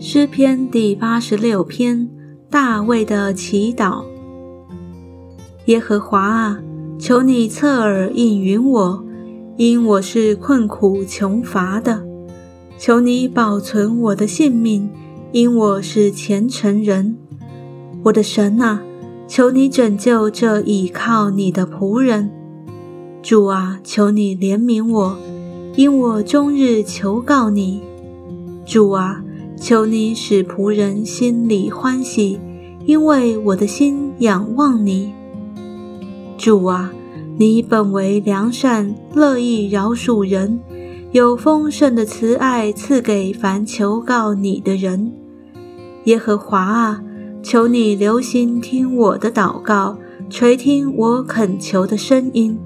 诗篇第八十六篇，大卫的祈祷。耶和华啊，求你侧耳应允我，因我是困苦穷乏的。求你保存我的性命，因我是虔诚人。我的神啊，求你拯救这倚靠你的仆人。主啊，求你怜悯我，因我终日求告你。主啊。求你使仆人心里欢喜，因为我的心仰望你。主啊，你本为良善，乐意饶恕人，有丰盛的慈爱赐给凡求告你的人。耶和华啊，求你留心听我的祷告，垂听我恳求的声音。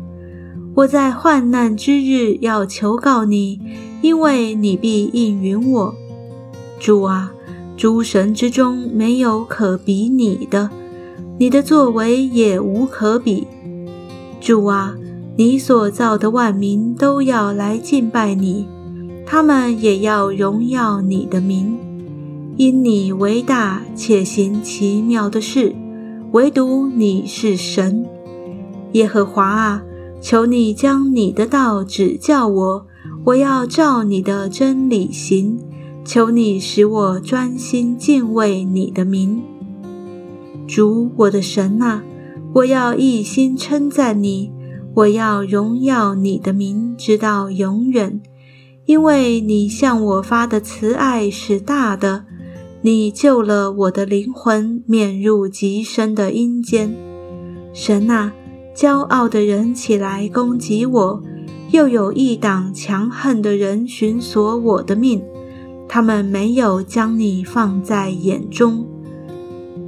我在患难之日要求告你，因为你必应允我。主啊，诸神之中没有可比你的，你的作为也无可比。主啊，你所造的万民都要来敬拜你，他们也要荣耀你的名，因你为大且行奇妙的事，唯独你是神。耶和华啊，求你将你的道指教我，我要照你的真理行。求你使我专心敬畏你的名，主我的神啊！我要一心称赞你，我要荣耀你的名，直到永远。因为你向我发的慈爱是大的，你救了我的灵魂，免入极深的阴间。神啊，骄傲的人起来攻击我，又有一党强横的人寻索我的命。他们没有将你放在眼中，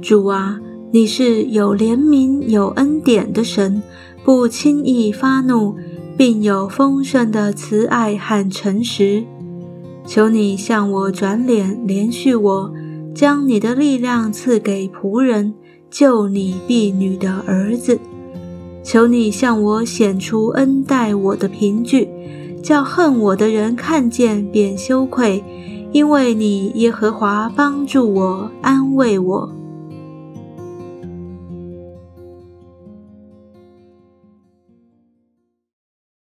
主啊，你是有怜悯、有恩典的神，不轻易发怒，并有丰盛的慈爱和诚实。求你向我转脸，连续我，将你的力量赐给仆人，救你婢女的儿子。求你向我显出恩待我的凭据，叫恨我的人看见便羞愧。因为你耶和华帮助我，安慰我。